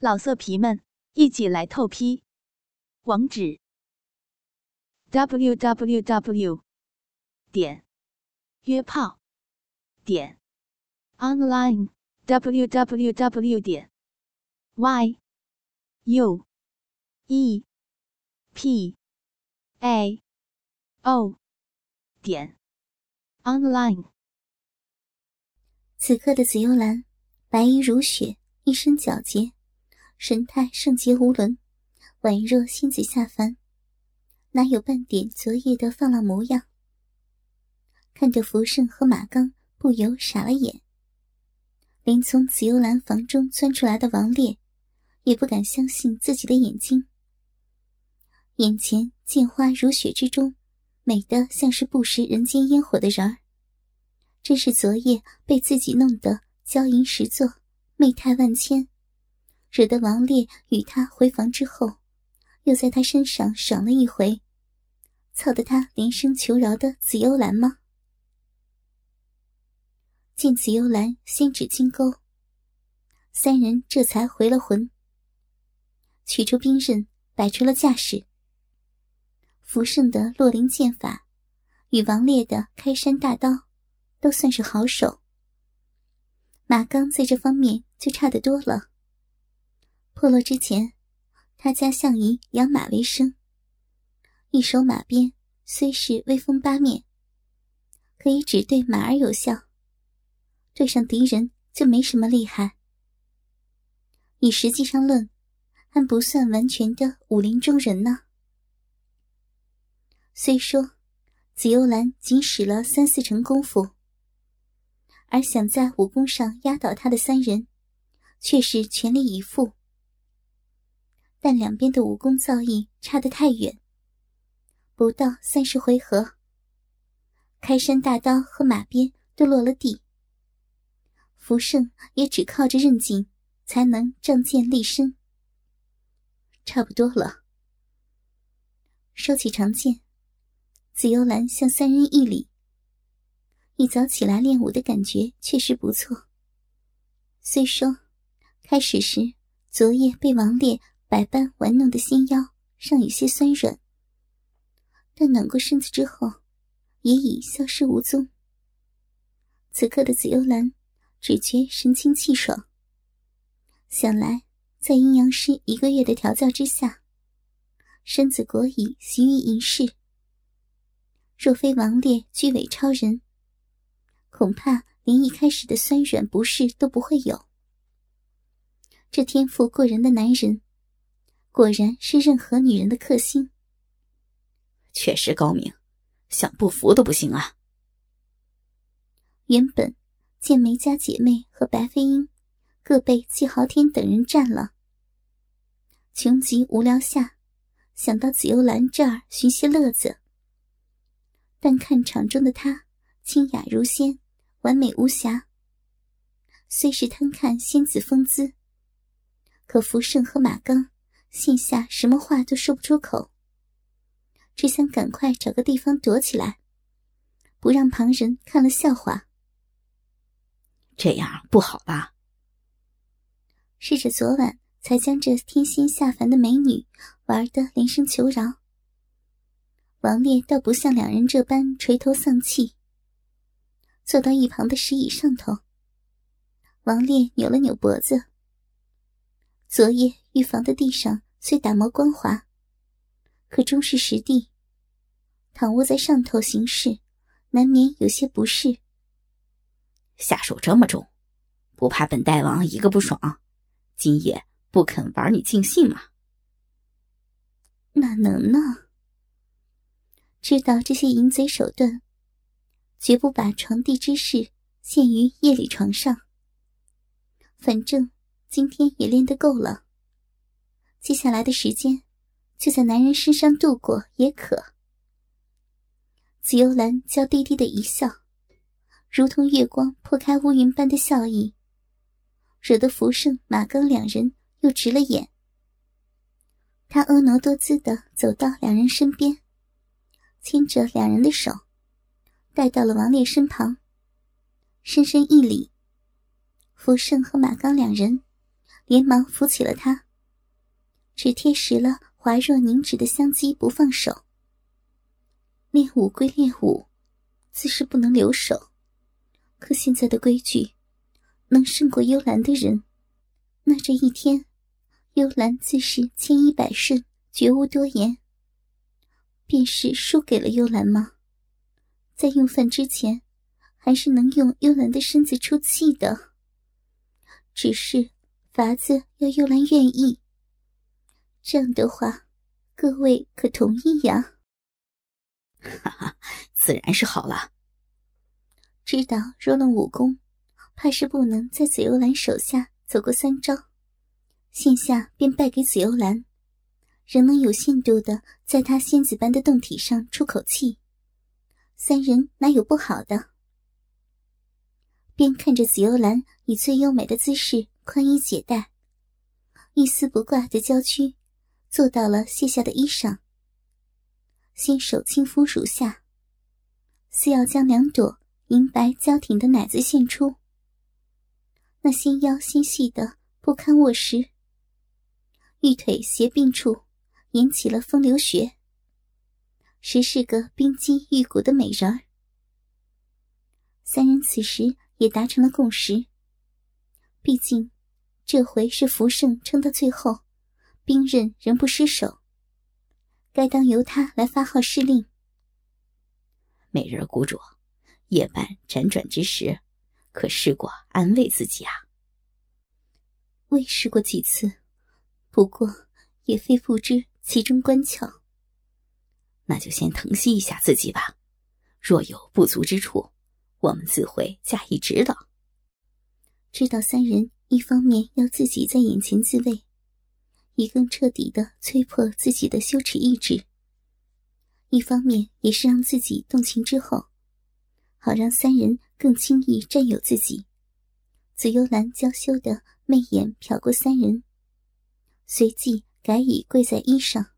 老色皮们，一起来透批！网址：w w w 点约炮点 online w w w 点 y u e p a o 点 online。此刻的紫幽兰，白衣如雪，一身皎洁。神态圣洁无伦，宛若仙子下凡，哪有半点昨夜的放浪模样？看着福胜和马刚，不由傻了眼。连从紫幽兰房中钻出来的王烈，也不敢相信自己的眼睛。眼前见花如雪之中，美得像是不食人间烟火的人儿，真是昨夜被自己弄得娇吟十座，媚态万千。惹得王烈与他回房之后，又在他身上爽了一回，操得他连声求饶的紫幽兰吗？见紫幽兰先指金钩，三人这才回了魂，取出兵刃，摆出了架势。福胜的落灵剑法，与王烈的开山大刀，都算是好手。马刚在这方面就差得多了。破落之前，他家向以养马为生。一手马鞭虽是威风八面，可以只对马儿有效，对上敌人就没什么厉害。以实际上论，还不算完全的武林中人呢。虽说紫幽兰仅使了三四成功夫，而想在武功上压倒他的三人，却是全力以赴。但两边的武功造诣差得太远，不到三十回合，开山大刀和马鞭都落了地。福胜也只靠着韧劲，才能仗剑立身。差不多了，收起长剑，紫幽兰向三人一礼。一早起来练武的感觉确实不错。虽说开始时昨夜被王烈。百般玩弄的纤腰尚有些酸软，但暖过身子之后，也已消失无踪。此刻的紫幽兰只觉神清气爽。想来，在阴阳师一个月的调教之下，身子果已习于淫世。若非王烈居尾超人，恐怕连一开始的酸软不适都不会有。这天赋过人的男人。果然是任何女人的克星，确实高明，想不服都不行啊！原本见梅家姐妹和白飞鹰各被季豪天等人占了，穷极无聊下，想到紫幽兰这儿寻些乐子。但看场中的她清雅如仙，完美无瑕，虽是贪看仙子风姿，可福盛和马刚。心下什么话都说不出口，只想赶快找个地方躲起来，不让旁人看了笑话。这样不好吧？试着昨晚才将这天仙下凡的美女玩得连声求饶。王烈倒不像两人这般垂头丧气，坐到一旁的石椅上头。王烈扭了扭脖子。昨夜预防的地上虽打磨光滑，可终是实地。躺卧在上头行事，难免有些不适。下手这么重，不怕本大王一个不爽，今夜不肯玩你尽兴吗？哪能呢？知道这些淫贼手段，绝不把床地之事限于夜里床上。反正。今天也练得够了，接下来的时间就在男人身上度过也可。紫幽兰娇滴滴的一笑，如同月光破开乌云般的笑意，惹得福胜、马刚两人又直了眼。他婀娜多姿的走到两人身边，牵着两人的手，带到了王烈身旁，深深一礼。福胜和马刚两人。连忙扶起了他，只贴实了滑若凝脂的香肌不放手。练武归练武，自是不能留手，可现在的规矩，能胜过幽兰的人，那这一天，幽兰自是千依百顺，绝无多言。便是输给了幽兰吗？在用饭之前，还是能用幽兰的身子出气的。只是法子要幽兰愿意。这样的话，各位可同意呀？哈哈，自然是好了。知道若论武功，怕是不能在紫幽兰手下走过三招，现下便败给紫幽兰。仍能有限度的在他仙子般的胴体上出口气，三人哪有不好的？便看着紫幽兰以最优美的姿势宽衣解带，一丝不挂的娇躯，坐到了卸下的衣裳，先手轻抚乳下，似要将两朵银白娇挺的奶子现出，那纤腰纤细的不堪握实，玉腿斜并处。引起了风流穴，实是个冰肌玉骨的美人儿。三人此时也达成了共识。毕竟，这回是福胜撑到最后，兵刃仍不失手，该当由他来发号施令。美人谷主，夜半辗转之时，可试过安慰自己啊？未试过几次，不过也非不知。其中关窍，那就先疼惜一下自己吧。若有不足之处，我们自会加以指导。知道三人一方面要自己在眼前自慰，以更彻底的摧破自己的羞耻意志；一方面也是让自己动情之后，好让三人更轻易占有自己。紫幽兰娇羞的媚眼瞟过三人，随即。改以跪在衣上，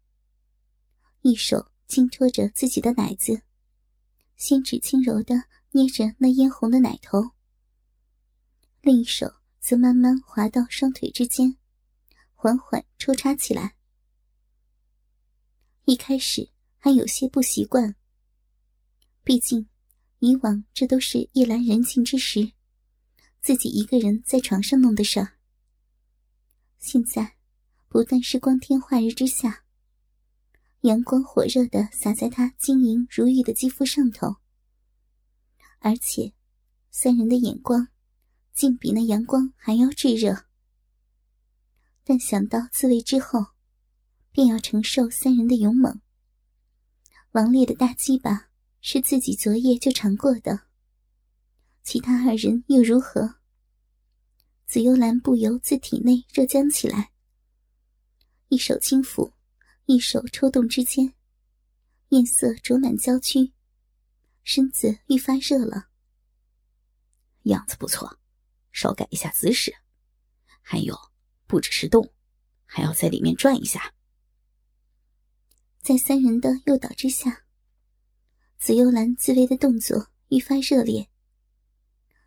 一手轻托着自己的奶子，先指轻柔的捏着那嫣红的奶头，另一手则慢慢滑到双腿之间，缓缓抽插起来。一开始还有些不习惯，毕竟以往这都是夜阑人静之时，自己一个人在床上弄的事。现在。不但是光天化日之下，阳光火热的洒在她晶莹如玉的肌肤上头，而且三人的眼光竟比那阳光还要炙热。但想到自卫之后，便要承受三人的勇猛。王烈的大鸡巴是自己昨夜就尝过的，其他二人又如何？紫幽兰不由自体内热僵起来。一手轻抚，一手抽动之间，面色灼满娇躯，身子愈发热了。样子不错，稍改一下姿势。还有，不只是动，还要在里面转一下。在三人的诱导之下，紫幽兰自慰的动作愈发热烈。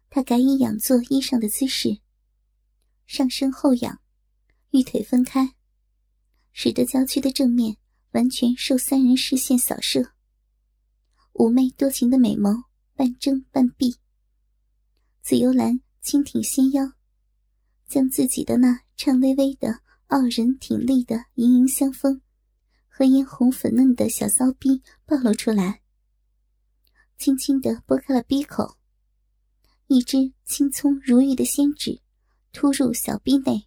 她改以仰坐衣上的姿势，上身后仰，玉腿分开。使得娇躯的正面完全受三人视线扫射，妩媚多情的美眸半睁半闭。紫幽兰轻挺纤腰，将自己的那颤巍巍的傲人挺立的盈盈香风和嫣红粉嫩的小骚逼暴露出来，轻轻地拨开了逼口，一只青葱如玉的仙指突入小逼内。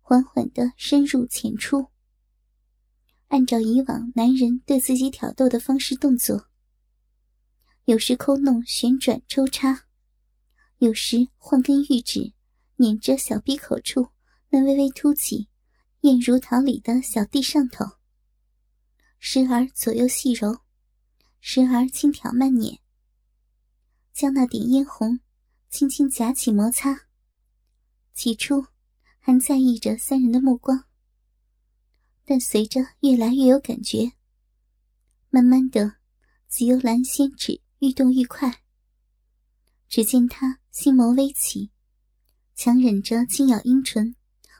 缓缓的深入浅出，按照以往男人对自己挑逗的方式动作，有时抠弄旋转抽插，有时换根玉指捻着小鼻口处那微微凸起、艳如桃李的小地上头，时而左右细揉，时而轻挑慢捻，将那点嫣红轻轻夹起摩擦。起初。还在意着三人的目光，但随着越来越有感觉，慢慢的，紫幽兰仙指愈动愈快。只见他心眸微起，强忍着轻咬阴唇，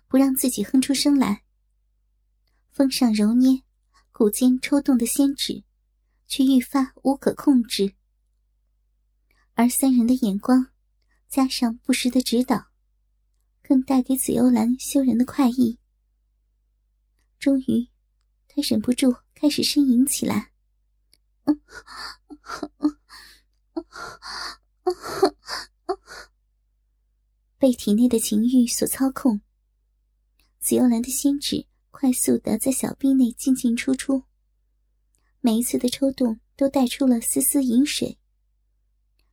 不让自己哼出声来。风上揉捏，骨间抽动的仙指，却愈发无可控制。而三人的眼光，加上不时的指导，更带给紫幽兰羞人的快意。终于，他忍不住开始呻吟起来。被体内的情欲所操控，紫幽兰的仙指快速的在小臂内进进出出，每一次的抽动都带出了丝丝银水。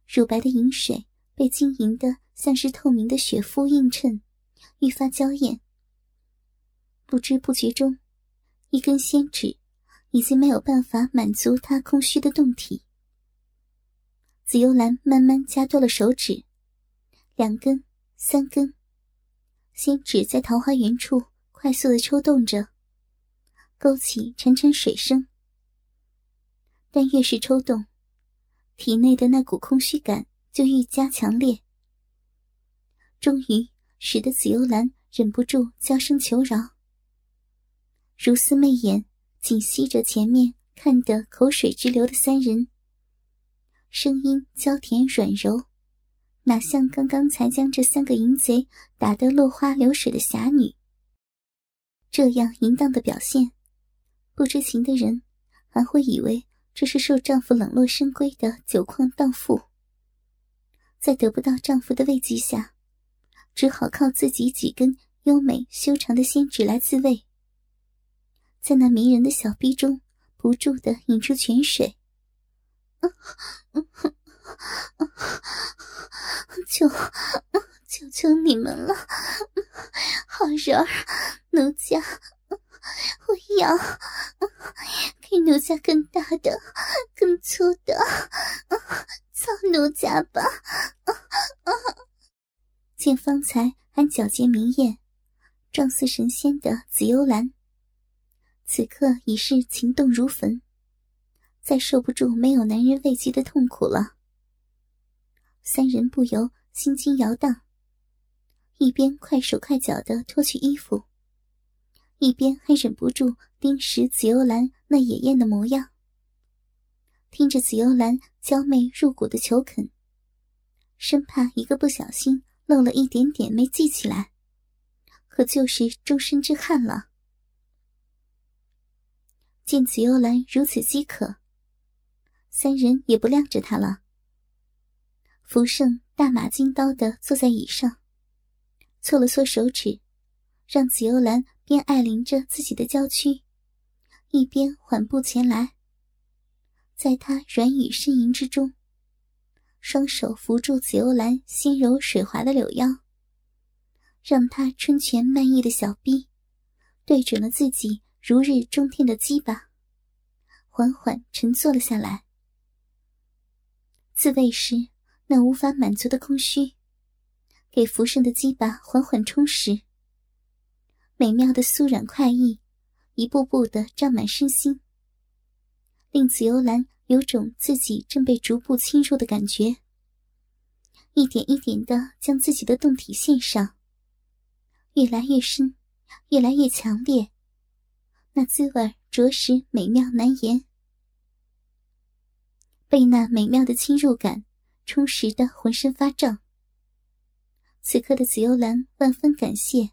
乳白的银水被晶莹的像是透明的血肤映衬，愈发娇艳。不知不觉中，一根仙指已经没有办法满足他空虚的胴体。紫幽兰慢慢加多了手指，两根、三根，仙指在桃花源处快速的抽动着，勾起潺潺水声。但越是抽动，体内的那股空虚感就愈加强烈，终于使得紫幽兰忍不住娇声求饶，如丝媚眼紧吸着前面看得口水直流的三人。声音娇甜软柔，哪像刚刚才将这三个淫贼打得落花流水的侠女？这样淫荡的表现，不知情的人还会以为这是受丈夫冷落深闺的酒矿荡妇，在得不到丈夫的慰藉下，只好靠自己几根优美修长的仙指来自慰，在那迷人的小臂中不住的引出泉水。求求求你们了，好人儿，奴家，我要给奴家更大的、更粗的，操奴家吧！见方才还皎洁明艳、状似神仙的紫幽兰，此刻已是情动如焚。再受不住没有男人慰藉的痛苦了，三人不由心惊摇荡，一边快手快脚的脱去衣服，一边还忍不住盯实紫幽兰那野艳的模样。听着紫幽兰娇媚入骨的求肯，生怕一个不小心漏了一点点没记起来，可就是终身之憾了。见紫幽兰如此饥渴。三人也不晾着他了。福盛大马金刀的坐在椅上，搓了搓手指，让紫幽兰边爱临着自己的娇躯，一边缓步前来。在他软语呻吟之中，双手扶住紫幽兰纤柔水滑的柳腰，让她春泉漫溢的小臂对准了自己如日中天的鸡巴，缓缓沉坐了下来。自慰时，那无法满足的空虚，给浮生的鸡巴缓缓充实。美妙的酥软快意，一步步的胀满身心，令紫幽兰有种自己正被逐步侵入的感觉。一点一点的将自己的胴体献上，越来越深，越来越强烈，那滋味着实美妙难言。被那美妙的侵入感充实的浑身发胀。此刻的紫幽兰万分感谢，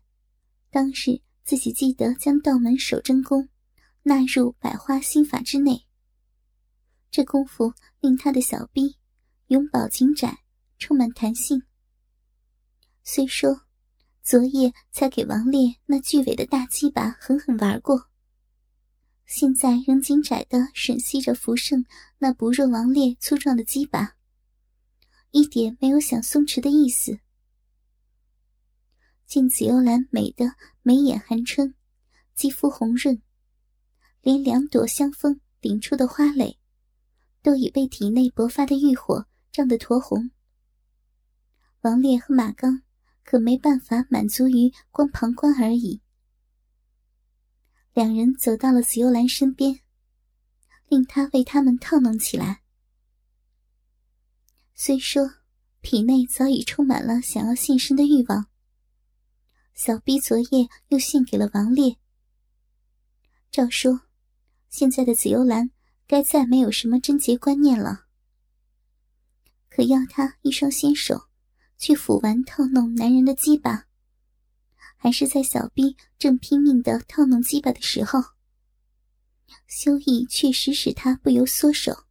当日自己记得将道门守真功纳入百花心法之内。这功夫令她的小臂永葆紧窄，充满弹性。虽说昨夜才给王烈那巨尾的大鸡巴狠狠玩过。现在仍紧窄的吮吸着福盛那不若王烈粗壮的鸡巴，一点没有想松弛的意思。见紫幽兰美的眉眼含春，肌肤红润，连两朵香风顶出的花蕾，都已被体内勃发的欲火胀得酡红。王烈和马刚可没办法满足于光旁观而已。两人走到了紫幽兰身边，令她为他们套弄起来。虽说体内早已充满了想要献身的欲望，小逼昨夜又献给了王烈。照说，现在的紫幽兰该再没有什么贞洁观念了。可要她一双纤手去抚玩套弄男人的鸡巴，还是在小逼正拼命的套弄鸡巴的时候，修意确实使他不由缩手。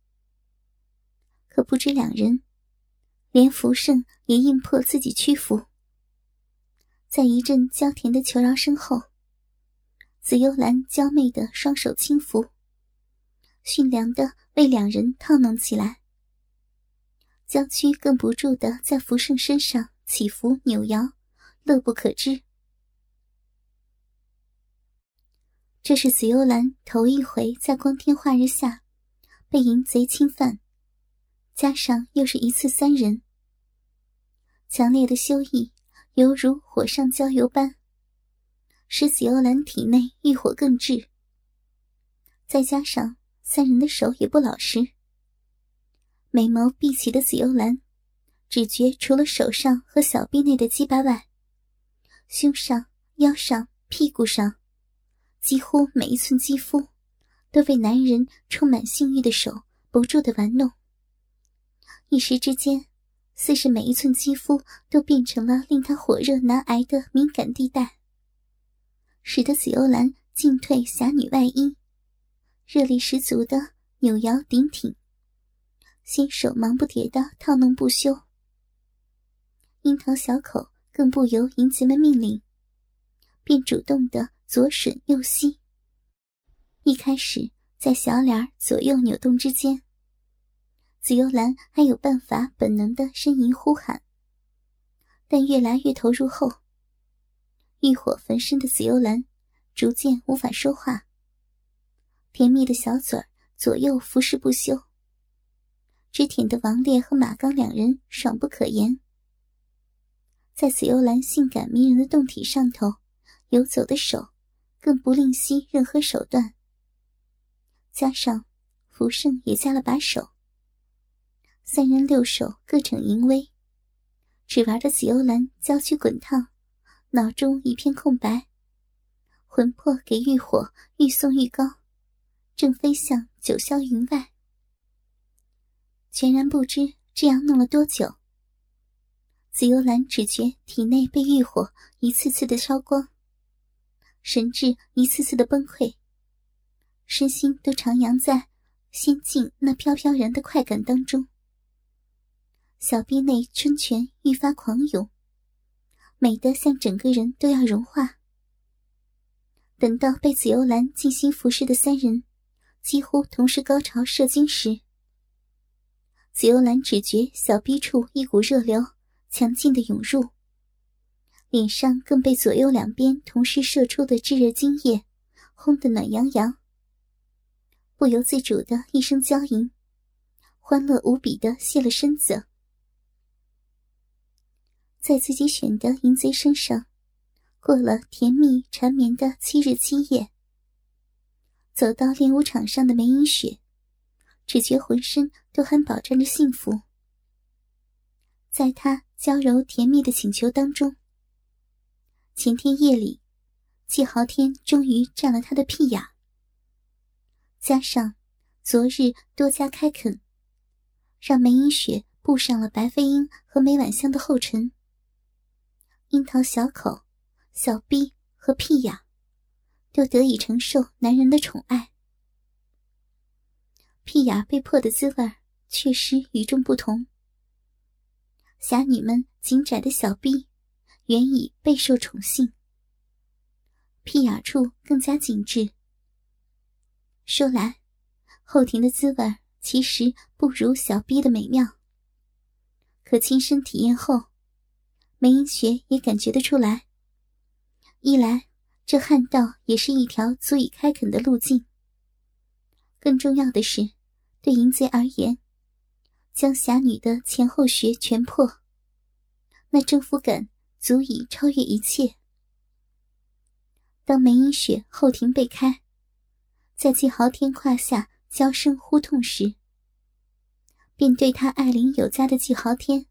可不知两人，连福胜也硬迫自己屈服。在一阵娇甜的求饶声后，紫幽兰娇媚的双手轻抚，驯良的为两人套弄起来。娇躯更不住的在福胜身上起伏扭摇，乐不可支。这是紫幽兰头一回在光天化日下被淫贼侵犯，加上又是一次三人，强烈的羞意。犹如火上浇油般，使紫幽兰体内欲火更炽。再加上三人的手也不老实，美眸闭起的紫幽兰，只觉除了手上和小臂内的鸡巴外，胸上、腰上、屁股上，几乎每一寸肌肤，都被男人充满性欲的手不住的玩弄。一时之间。似是每一寸肌肤都变成了令他火热难挨的敏感地带，使得紫幽兰进退侠女外衣，热力十足的扭摇顶挺，新手忙不迭的套弄不休。樱桃小口更不由淫贼们命令，便主动的左吮右吸。一开始在小脸左右扭动之间。紫幽兰还有办法本能的呻吟呼喊，但越来越投入后，欲火焚身的紫幽兰逐渐无法说话。甜蜜的小嘴左右服侍不休，只舔得王烈和马刚两人爽不可言。在紫幽兰性感迷人的胴体上头游走的手，更不吝惜任何手段。加上福胜也加了把手。三人六手各逞淫威，只玩的紫幽兰娇躯滚烫，脑中一片空白，魂魄给欲火愈送愈高，正飞向九霄云外。全然不知这样弄了多久。紫幽兰只觉体内被欲火一次次的烧光，神智一次次的崩溃，身心都徜徉在仙境那飘飘然的快感当中。小臂内春泉愈发狂涌，美得像整个人都要融化。等到被紫幽兰精心服侍的三人几乎同时高潮射精时，紫幽兰只觉小臂处一股热流强劲的涌入，脸上更被左右两边同时射出的炙热精液烘得暖洋洋，不由自主的一声娇吟，欢乐无比的卸了身子。在自己选的淫贼身上，过了甜蜜缠绵的七日七夜。走到练武场上的梅影雪，只觉浑身都还饱沾着幸福。在他娇柔甜蜜的请求当中，前天夜里，季豪天终于占了他的屁眼，加上昨日多加开垦，让梅英雪步上了白飞鹰和梅婉香的后尘。樱桃小口、小臂和屁眼，都得以承受男人的宠爱。屁眼被迫的滋味确实与众不同。侠女们紧窄的小臂，原已备受宠幸。屁眼处更加紧致。说来，后庭的滋味其实不如小逼的美妙。可亲身体验后。梅英雪也感觉得出来。一来，这旱道也是一条足以开垦的路径；更重要的是，对淫贼而言，将侠女的前后穴全破，那征服感足以超越一切。当梅英雪后庭被开，在季豪天胯下娇声呼痛时，便对他爱怜有加的季豪天。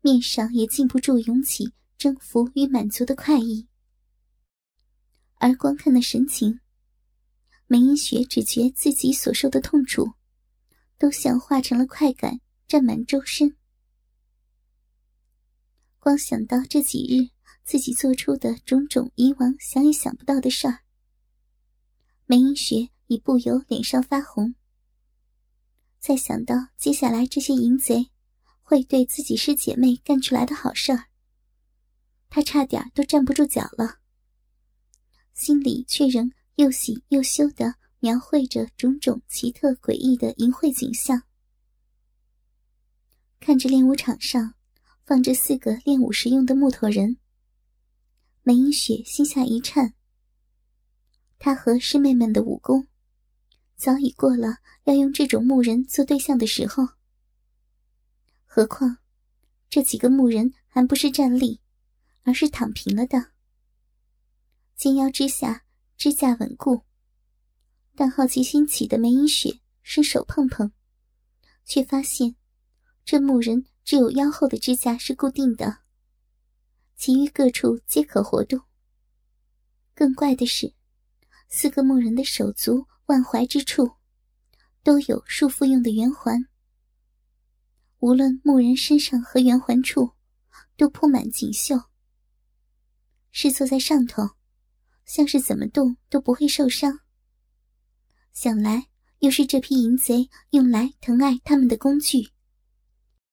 面上也禁不住涌起征服与满足的快意。而观看的神情，梅英雪只觉自己所受的痛楚，都像化成了快感，占满周身。光想到这几日自己做出的种种以往想也想不到的事儿，梅英雪已不由脸上发红。再想到接下来这些淫贼会对自己师姐妹干出来的好事儿，她差点都站不住脚了。心里却仍又喜又羞的描绘着种种奇特诡异的淫秽景象。看着练武场上放着四个练武时用的木头人，梅英雪心下一颤。她和师妹们的武功早已过了要用这种木人做对象的时候，何况这几个木人还不是站立，而是躺平了的。肩腰之下，支架稳固。但好奇心起的梅英雪伸手碰碰，却发现这木人只有腰后的支架是固定的，其余各处皆可活动。更怪的是，四个木人的手足腕踝之处都有束缚用的圆环。无论木人身上和圆环处，都铺满锦绣。是坐在上头。像是怎么动都不会受伤。想来又是这批淫贼用来疼爱他们的工具。